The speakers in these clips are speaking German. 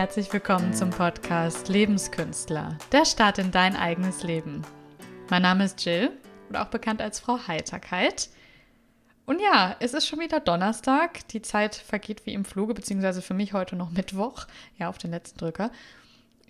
und herzlich willkommen zum Podcast Lebenskünstler, der Start in dein eigenes Leben. Mein Name ist Jill oder auch bekannt als Frau Heiterkeit. Und ja, es ist schon wieder Donnerstag. Die Zeit vergeht wie im Fluge, beziehungsweise für mich heute noch Mittwoch. Ja, auf den letzten Drücker.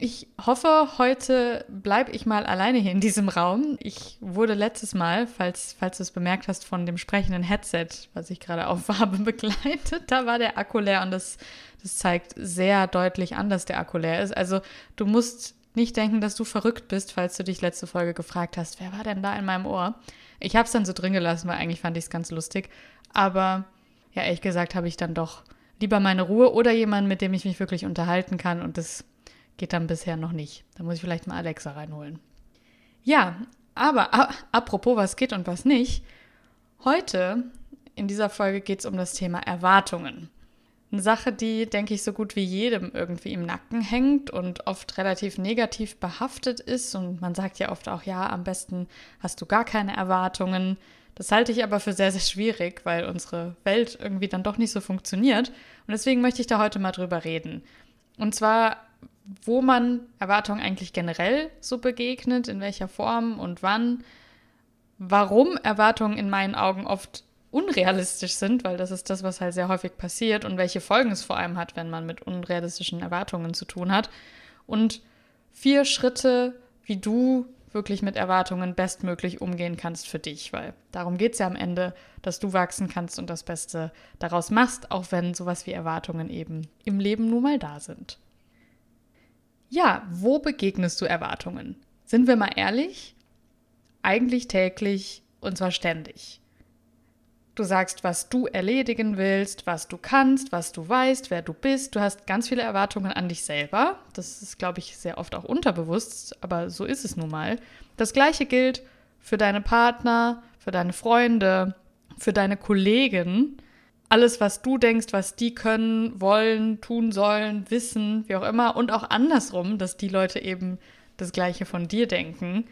Ich hoffe, heute bleibe ich mal alleine hier in diesem Raum. Ich wurde letztes Mal, falls, falls du es bemerkt hast, von dem sprechenden Headset, was ich gerade aufhabe, begleitet. Da war der Akku leer und das, das zeigt sehr deutlich an, dass der Akku leer ist. Also du musst nicht denken, dass du verrückt bist, falls du dich letzte Folge gefragt hast, wer war denn da in meinem Ohr? Ich habe es dann so drin gelassen, weil eigentlich fand ich es ganz lustig. Aber ja, ehrlich gesagt habe ich dann doch lieber meine Ruhe oder jemanden, mit dem ich mich wirklich unterhalten kann und das Geht dann bisher noch nicht. Da muss ich vielleicht mal Alexa reinholen. Ja, aber apropos, was geht und was nicht. Heute in dieser Folge geht es um das Thema Erwartungen. Eine Sache, die, denke ich, so gut wie jedem irgendwie im Nacken hängt und oft relativ negativ behaftet ist. Und man sagt ja oft auch, ja, am besten hast du gar keine Erwartungen. Das halte ich aber für sehr, sehr schwierig, weil unsere Welt irgendwie dann doch nicht so funktioniert. Und deswegen möchte ich da heute mal drüber reden. Und zwar wo man Erwartungen eigentlich generell so begegnet, in welcher Form und wann, warum Erwartungen in meinen Augen oft unrealistisch sind, weil das ist das, was halt sehr häufig passiert und welche Folgen es vor allem hat, wenn man mit unrealistischen Erwartungen zu tun hat. Und vier Schritte, wie du wirklich mit Erwartungen bestmöglich umgehen kannst für dich, weil darum geht es ja am Ende, dass du wachsen kannst und das Beste daraus machst, auch wenn sowas wie Erwartungen eben im Leben nun mal da sind. Ja, wo begegnest du Erwartungen? Sind wir mal ehrlich? Eigentlich täglich und zwar ständig. Du sagst, was du erledigen willst, was du kannst, was du weißt, wer du bist. Du hast ganz viele Erwartungen an dich selber. Das ist, glaube ich, sehr oft auch unterbewusst, aber so ist es nun mal. Das gleiche gilt für deine Partner, für deine Freunde, für deine Kollegen alles, was du denkst, was die können, wollen, tun sollen, wissen, wie auch immer. Und auch andersrum, dass die Leute eben das Gleiche von dir denken.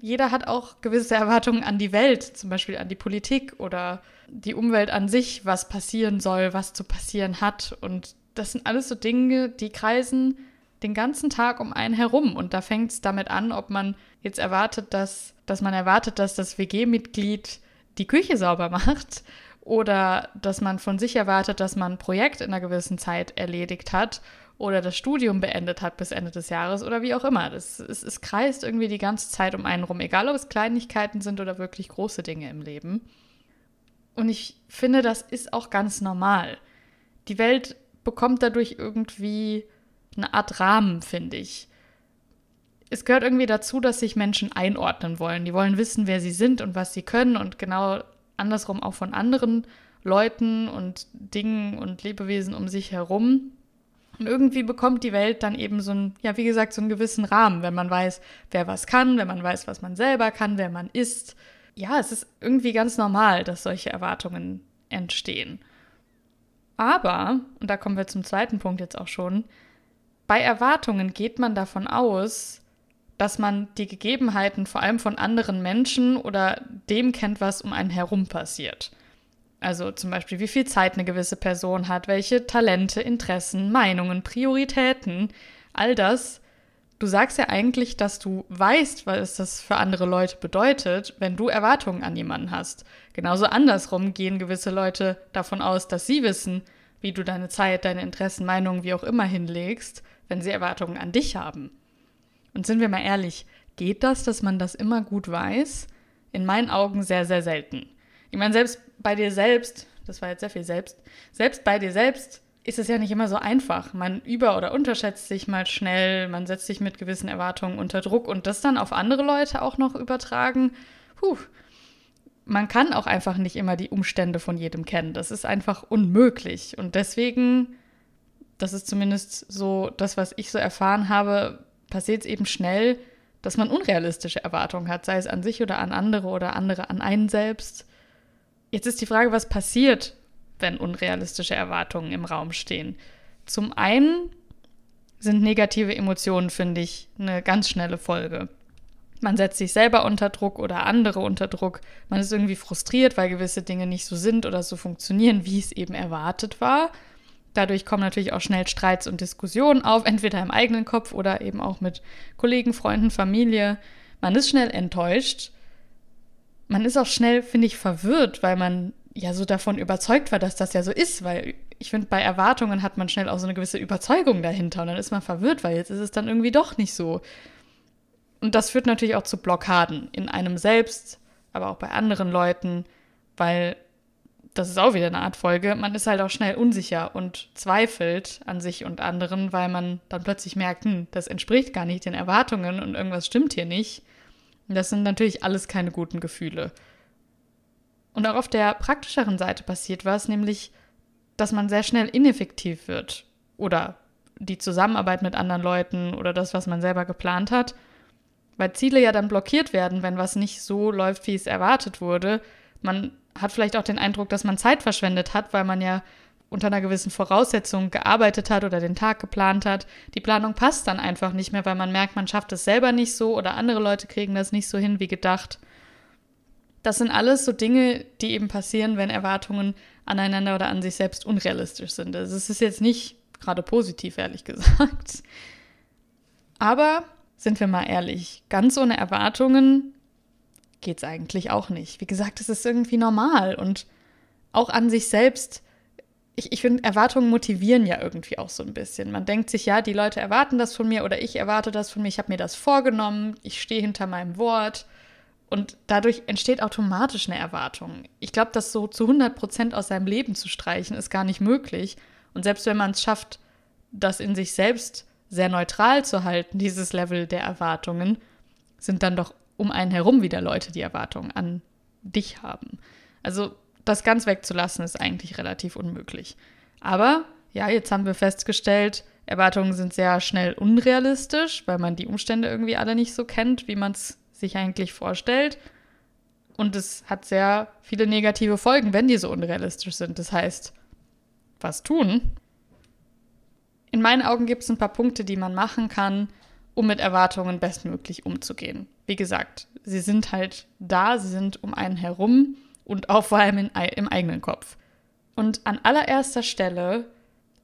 Jeder hat auch gewisse Erwartungen an die Welt, zum Beispiel an die Politik oder die Umwelt an sich, was passieren soll, was zu passieren hat. Und das sind alles so Dinge, die kreisen den ganzen Tag um einen herum. Und da fängt es damit an, ob man jetzt erwartet, dass, dass man erwartet, dass das WG-Mitglied die Küche sauber macht oder dass man von sich erwartet, dass man ein Projekt in einer gewissen Zeit erledigt hat oder das Studium beendet hat bis Ende des Jahres oder wie auch immer. Das, es, es kreist irgendwie die ganze Zeit um einen rum, egal ob es Kleinigkeiten sind oder wirklich große Dinge im Leben. Und ich finde, das ist auch ganz normal. Die Welt bekommt dadurch irgendwie eine Art Rahmen, finde ich. Es gehört irgendwie dazu, dass sich Menschen einordnen wollen. Die wollen wissen, wer sie sind und was sie können und genau andersrum auch von anderen Leuten und Dingen und Lebewesen um sich herum. Und irgendwie bekommt die Welt dann eben so ein, ja, wie gesagt, so einen gewissen Rahmen, wenn man weiß, wer was kann, wenn man weiß, was man selber kann, wer man ist. Ja, es ist irgendwie ganz normal, dass solche Erwartungen entstehen. Aber, und da kommen wir zum zweiten Punkt jetzt auch schon, bei Erwartungen geht man davon aus, dass man die Gegebenheiten vor allem von anderen Menschen oder dem kennt, was um einen herum passiert. Also zum Beispiel, wie viel Zeit eine gewisse Person hat, welche Talente, Interessen, Meinungen, Prioritäten, all das. Du sagst ja eigentlich, dass du weißt, was das für andere Leute bedeutet, wenn du Erwartungen an jemanden hast. Genauso andersrum gehen gewisse Leute davon aus, dass sie wissen, wie du deine Zeit, deine Interessen, Meinungen, wie auch immer hinlegst, wenn sie Erwartungen an dich haben. Und sind wir mal ehrlich, geht das, dass man das immer gut weiß? In meinen Augen sehr, sehr selten. Ich meine, selbst bei dir selbst, das war jetzt sehr viel selbst, selbst bei dir selbst ist es ja nicht immer so einfach. Man über- oder unterschätzt sich mal schnell, man setzt sich mit gewissen Erwartungen unter Druck und das dann auf andere Leute auch noch übertragen. Puh. Man kann auch einfach nicht immer die Umstände von jedem kennen. Das ist einfach unmöglich. Und deswegen, das ist zumindest so das, was ich so erfahren habe, passiert es eben schnell, dass man unrealistische Erwartungen hat, sei es an sich oder an andere oder andere an einen selbst. Jetzt ist die Frage, was passiert, wenn unrealistische Erwartungen im Raum stehen. Zum einen sind negative Emotionen, finde ich, eine ganz schnelle Folge. Man setzt sich selber unter Druck oder andere unter Druck. Man ist irgendwie frustriert, weil gewisse Dinge nicht so sind oder so funktionieren, wie es eben erwartet war. Dadurch kommen natürlich auch schnell Streits und Diskussionen auf, entweder im eigenen Kopf oder eben auch mit Kollegen, Freunden, Familie. Man ist schnell enttäuscht. Man ist auch schnell, finde ich, verwirrt, weil man ja so davon überzeugt war, dass das ja so ist, weil ich finde, bei Erwartungen hat man schnell auch so eine gewisse Überzeugung dahinter und dann ist man verwirrt, weil jetzt ist es dann irgendwie doch nicht so. Und das führt natürlich auch zu Blockaden in einem selbst, aber auch bei anderen Leuten, weil das ist auch wieder eine Art Folge, man ist halt auch schnell unsicher und zweifelt an sich und anderen, weil man dann plötzlich merkt, hm, das entspricht gar nicht den Erwartungen und irgendwas stimmt hier nicht. Und das sind natürlich alles keine guten Gefühle. Und auch auf der praktischeren Seite passiert was, nämlich, dass man sehr schnell ineffektiv wird oder die Zusammenarbeit mit anderen Leuten oder das, was man selber geplant hat, weil Ziele ja dann blockiert werden, wenn was nicht so läuft, wie es erwartet wurde. Man hat vielleicht auch den Eindruck, dass man Zeit verschwendet hat, weil man ja unter einer gewissen Voraussetzung gearbeitet hat oder den Tag geplant hat. Die Planung passt dann einfach nicht mehr, weil man merkt, man schafft es selber nicht so oder andere Leute kriegen das nicht so hin wie gedacht. Das sind alles so Dinge, die eben passieren, wenn Erwartungen aneinander oder an sich selbst unrealistisch sind. Also es ist jetzt nicht gerade positiv, ehrlich gesagt. Aber sind wir mal ehrlich, ganz ohne Erwartungen geht es eigentlich auch nicht. Wie gesagt, es ist irgendwie normal und auch an sich selbst. Ich, ich finde, Erwartungen motivieren ja irgendwie auch so ein bisschen. Man denkt sich, ja, die Leute erwarten das von mir oder ich erwarte das von mir, ich habe mir das vorgenommen, ich stehe hinter meinem Wort. Und dadurch entsteht automatisch eine Erwartung. Ich glaube, das so zu 100 Prozent aus seinem Leben zu streichen, ist gar nicht möglich. Und selbst wenn man es schafft, das in sich selbst sehr neutral zu halten, dieses Level der Erwartungen, sind dann doch um einen herum wieder Leute, die Erwartungen an dich haben. Also das ganz wegzulassen, ist eigentlich relativ unmöglich. Aber ja, jetzt haben wir festgestellt, Erwartungen sind sehr schnell unrealistisch, weil man die Umstände irgendwie alle nicht so kennt, wie man es sich eigentlich vorstellt. Und es hat sehr viele negative Folgen, wenn die so unrealistisch sind. Das heißt, was tun? In meinen Augen gibt es ein paar Punkte, die man machen kann, um mit Erwartungen bestmöglich umzugehen. Wie gesagt, sie sind halt da, sie sind um einen herum und auch vor allem in, im eigenen Kopf. Und an allererster Stelle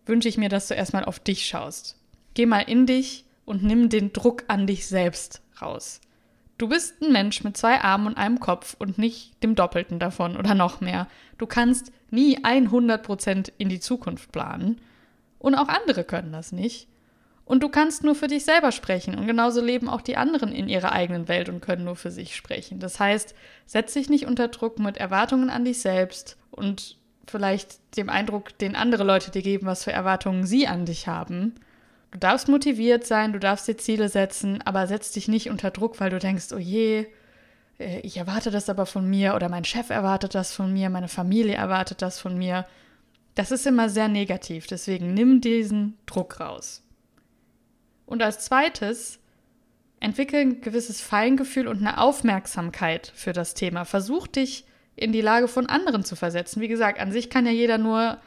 wünsche ich mir, dass du erstmal auf dich schaust. Geh mal in dich und nimm den Druck an dich selbst raus. Du bist ein Mensch mit zwei Armen und einem Kopf und nicht dem Doppelten davon oder noch mehr. Du kannst nie 100% in die Zukunft planen. Und auch andere können das nicht. Und du kannst nur für dich selber sprechen. Und genauso leben auch die anderen in ihrer eigenen Welt und können nur für sich sprechen. Das heißt, setz dich nicht unter Druck mit Erwartungen an dich selbst und vielleicht dem Eindruck, den andere Leute dir geben, was für Erwartungen sie an dich haben, Du darfst motiviert sein, du darfst dir Ziele setzen, aber setz dich nicht unter Druck, weil du denkst, oh je, äh, ich erwarte das aber von mir oder mein Chef erwartet das von mir, meine Familie erwartet das von mir. Das ist immer sehr negativ, deswegen nimm diesen Druck raus. Und als zweites, entwickel ein gewisses Feingefühl und eine Aufmerksamkeit für das Thema. Versuch dich in die Lage von anderen zu versetzen. Wie gesagt, an sich kann ja jeder nur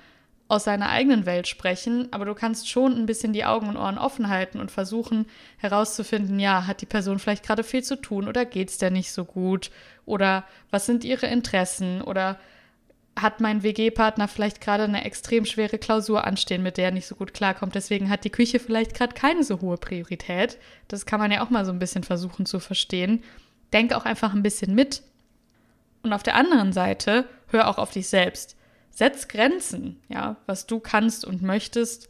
aus seiner eigenen Welt sprechen, aber du kannst schon ein bisschen die Augen und Ohren offen halten und versuchen herauszufinden, ja, hat die Person vielleicht gerade viel zu tun oder geht es der nicht so gut oder was sind ihre Interessen oder hat mein WG-Partner vielleicht gerade eine extrem schwere Klausur anstehen, mit der er nicht so gut klarkommt. Deswegen hat die Küche vielleicht gerade keine so hohe Priorität. Das kann man ja auch mal so ein bisschen versuchen zu verstehen. Denk auch einfach ein bisschen mit. Und auf der anderen Seite, hör auch auf dich selbst. Setz Grenzen, ja, was du kannst und möchtest.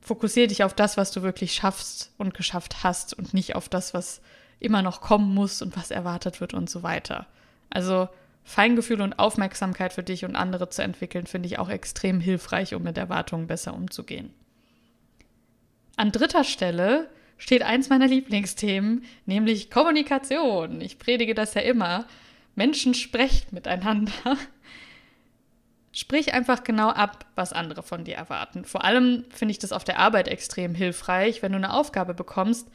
Fokussiere dich auf das, was du wirklich schaffst und geschafft hast und nicht auf das, was immer noch kommen muss und was erwartet wird und so weiter. Also Feingefühl und Aufmerksamkeit für dich und andere zu entwickeln, finde ich auch extrem hilfreich, um mit Erwartungen besser umzugehen. An dritter Stelle steht eins meiner Lieblingsthemen, nämlich Kommunikation. Ich predige das ja immer. Menschen sprecht miteinander. Sprich einfach genau ab, was andere von dir erwarten. Vor allem finde ich das auf der Arbeit extrem hilfreich, wenn du eine Aufgabe bekommst.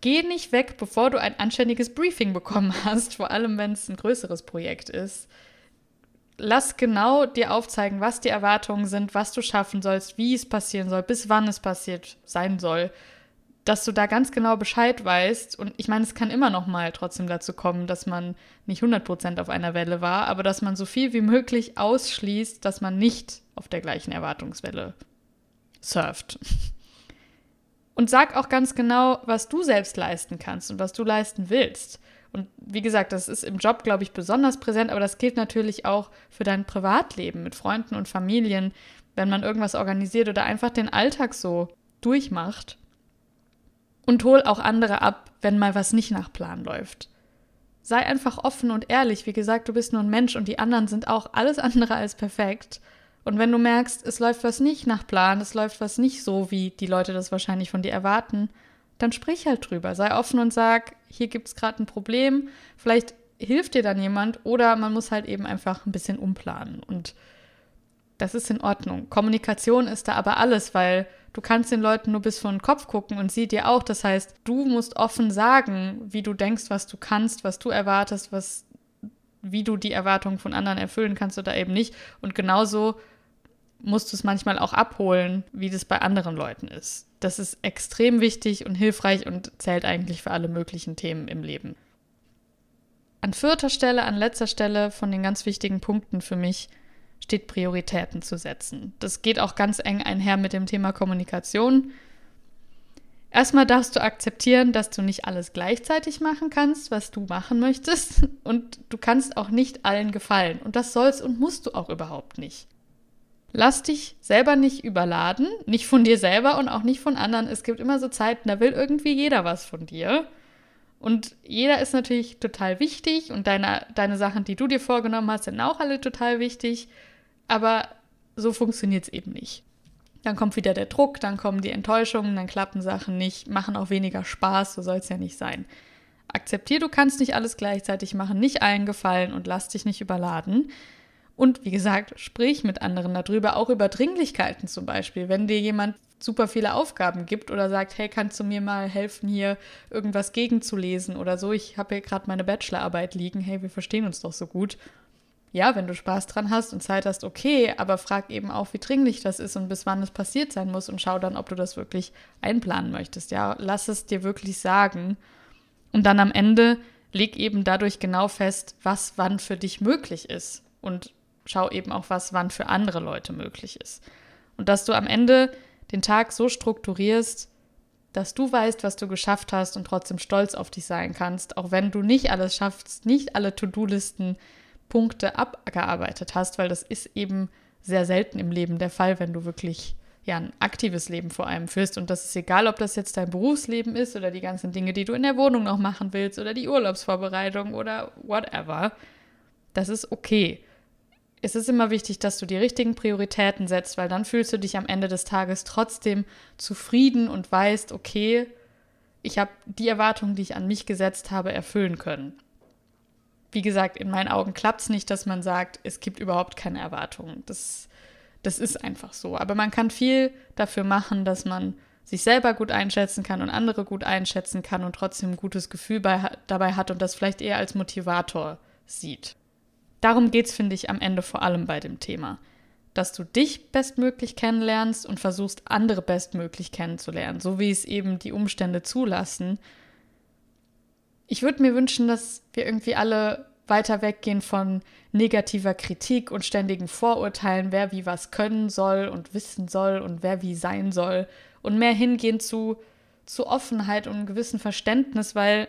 Geh nicht weg, bevor du ein anständiges Briefing bekommen hast, vor allem wenn es ein größeres Projekt ist. Lass genau dir aufzeigen, was die Erwartungen sind, was du schaffen sollst, wie es passieren soll, bis wann es passiert sein soll dass du da ganz genau Bescheid weißt. Und ich meine, es kann immer noch mal trotzdem dazu kommen, dass man nicht 100% auf einer Welle war, aber dass man so viel wie möglich ausschließt, dass man nicht auf der gleichen Erwartungswelle surft. Und sag auch ganz genau, was du selbst leisten kannst und was du leisten willst. Und wie gesagt, das ist im Job, glaube ich, besonders präsent, aber das gilt natürlich auch für dein Privatleben mit Freunden und Familien, wenn man irgendwas organisiert oder einfach den Alltag so durchmacht. Und hol auch andere ab, wenn mal was nicht nach Plan läuft. Sei einfach offen und ehrlich. Wie gesagt, du bist nur ein Mensch und die anderen sind auch alles andere als perfekt. Und wenn du merkst, es läuft was nicht nach Plan, es läuft was nicht so, wie die Leute das wahrscheinlich von dir erwarten, dann sprich halt drüber. Sei offen und sag, hier gibt es gerade ein Problem. Vielleicht hilft dir dann jemand oder man muss halt eben einfach ein bisschen umplanen. Und das ist in Ordnung. Kommunikation ist da aber alles, weil du kannst den Leuten nur bis vor den Kopf gucken und sie dir auch. Das heißt, du musst offen sagen, wie du denkst, was du kannst, was du erwartest, was, wie du die Erwartungen von anderen erfüllen kannst oder eben nicht. Und genauso musst du es manchmal auch abholen, wie das bei anderen Leuten ist. Das ist extrem wichtig und hilfreich und zählt eigentlich für alle möglichen Themen im Leben. An vierter Stelle, an letzter Stelle von den ganz wichtigen Punkten für mich steht Prioritäten zu setzen. Das geht auch ganz eng einher mit dem Thema Kommunikation. Erstmal darfst du akzeptieren, dass du nicht alles gleichzeitig machen kannst, was du machen möchtest. Und du kannst auch nicht allen gefallen. Und das sollst und musst du auch überhaupt nicht. Lass dich selber nicht überladen, nicht von dir selber und auch nicht von anderen. Es gibt immer so Zeiten, da will irgendwie jeder was von dir. Und jeder ist natürlich total wichtig und deine, deine Sachen, die du dir vorgenommen hast, sind auch alle total wichtig. Aber so funktioniert es eben nicht. Dann kommt wieder der Druck, dann kommen die Enttäuschungen, dann klappen Sachen nicht, machen auch weniger Spaß, so soll es ja nicht sein. Akzeptier, du kannst nicht alles gleichzeitig machen, nicht allen gefallen und lass dich nicht überladen. Und wie gesagt, sprich mit anderen darüber, auch über Dringlichkeiten zum Beispiel. Wenn dir jemand super viele Aufgaben gibt oder sagt, hey, kannst du mir mal helfen, hier irgendwas gegenzulesen oder so, ich habe hier gerade meine Bachelorarbeit liegen, hey, wir verstehen uns doch so gut. Ja, wenn du Spaß dran hast und Zeit hast, okay, aber frag eben auch, wie dringlich das ist und bis wann es passiert sein muss und schau dann, ob du das wirklich einplanen möchtest. Ja, lass es dir wirklich sagen. Und dann am Ende leg eben dadurch genau fest, was wann für dich möglich ist. Und schau eben auch, was wann für andere Leute möglich ist. Und dass du am Ende den Tag so strukturierst, dass du weißt, was du geschafft hast und trotzdem stolz auf dich sein kannst, auch wenn du nicht alles schaffst, nicht alle To-Do-Listen Punkte abgearbeitet hast, weil das ist eben sehr selten im Leben der Fall, wenn du wirklich ja ein aktives Leben vor allem führst und das ist egal, ob das jetzt dein Berufsleben ist oder die ganzen Dinge, die du in der Wohnung noch machen willst oder die Urlaubsvorbereitung oder whatever. Das ist okay es ist immer wichtig, dass du die richtigen Prioritäten setzt, weil dann fühlst du dich am Ende des Tages trotzdem zufrieden und weißt, okay, ich habe die Erwartungen, die ich an mich gesetzt habe, erfüllen können. Wie gesagt, in meinen Augen klappt es nicht, dass man sagt, es gibt überhaupt keine Erwartungen. Das, das ist einfach so. Aber man kann viel dafür machen, dass man sich selber gut einschätzen kann und andere gut einschätzen kann und trotzdem ein gutes Gefühl bei, dabei hat und das vielleicht eher als Motivator sieht. Darum geht es, finde ich, am Ende vor allem bei dem Thema. Dass du dich bestmöglich kennenlernst und versuchst, andere bestmöglich kennenzulernen, so wie es eben die Umstände zulassen. Ich würde mir wünschen, dass wir irgendwie alle weiter weggehen von negativer Kritik und ständigen Vorurteilen, wer wie was können soll und wissen soll und wer wie sein soll und mehr hingehen zu, zu Offenheit und einem gewissen Verständnis, weil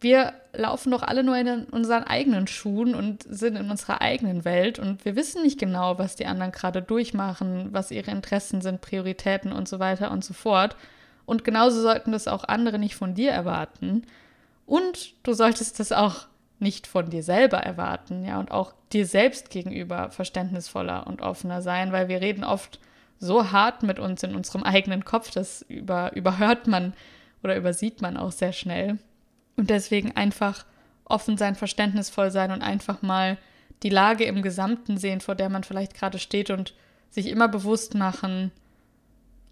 wir laufen doch alle nur in unseren eigenen Schuhen und sind in unserer eigenen Welt und wir wissen nicht genau, was die anderen gerade durchmachen, was ihre Interessen sind, Prioritäten und so weiter und so fort. Und genauso sollten das auch andere nicht von dir erwarten. Und du solltest das auch nicht von dir selber erwarten, ja, und auch dir selbst gegenüber verständnisvoller und offener sein, weil wir reden oft so hart mit uns in unserem eigenen Kopf, das über, überhört man oder übersieht man auch sehr schnell. Und deswegen einfach offen sein, verständnisvoll sein und einfach mal die Lage im Gesamten sehen, vor der man vielleicht gerade steht und sich immer bewusst machen,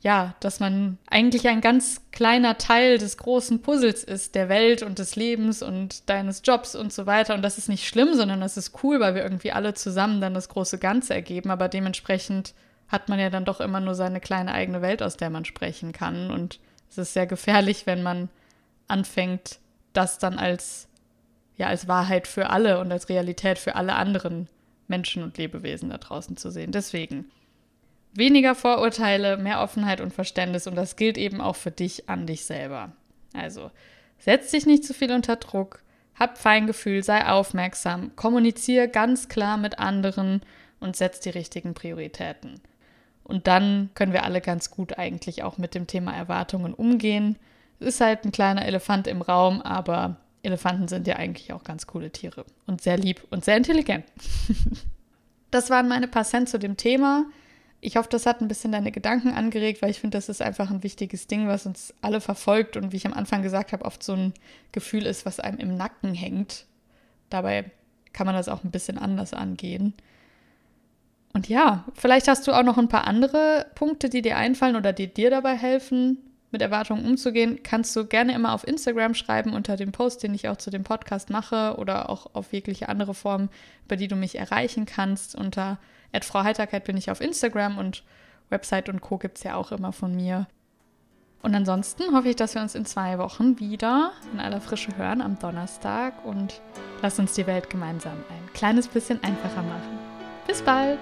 ja, dass man eigentlich ein ganz kleiner Teil des großen Puzzles ist, der Welt und des Lebens und deines Jobs und so weiter. Und das ist nicht schlimm, sondern das ist cool, weil wir irgendwie alle zusammen dann das große Ganze ergeben. Aber dementsprechend hat man ja dann doch immer nur seine kleine eigene Welt, aus der man sprechen kann. Und es ist sehr gefährlich, wenn man anfängt, das dann als, ja, als Wahrheit für alle und als Realität für alle anderen Menschen und Lebewesen da draußen zu sehen. Deswegen, weniger Vorurteile, mehr Offenheit und Verständnis und das gilt eben auch für dich an dich selber. Also setz dich nicht zu viel unter Druck, hab Feingefühl, sei aufmerksam, kommuniziere ganz klar mit anderen und setz die richtigen Prioritäten. Und dann können wir alle ganz gut eigentlich auch mit dem Thema Erwartungen umgehen. Ist halt ein kleiner Elefant im Raum, aber Elefanten sind ja eigentlich auch ganz coole Tiere und sehr lieb und sehr intelligent. das waren meine paar Cent zu dem Thema. Ich hoffe, das hat ein bisschen deine Gedanken angeregt, weil ich finde, das ist einfach ein wichtiges Ding, was uns alle verfolgt und wie ich am Anfang gesagt habe, oft so ein Gefühl ist, was einem im Nacken hängt. Dabei kann man das auch ein bisschen anders angehen. Und ja, vielleicht hast du auch noch ein paar andere Punkte, die dir einfallen oder die dir dabei helfen, mit Erwartungen umzugehen, kannst du gerne immer auf Instagram schreiben unter dem Post, den ich auch zu dem Podcast mache oder auch auf jegliche andere Form, über die du mich erreichen kannst. Unter Frau Heiterkeit bin ich auf Instagram und Website und Co. gibt es ja auch immer von mir. Und ansonsten hoffe ich, dass wir uns in zwei Wochen wieder in aller Frische hören am Donnerstag und lass uns die Welt gemeinsam ein kleines bisschen einfacher machen. Bis bald!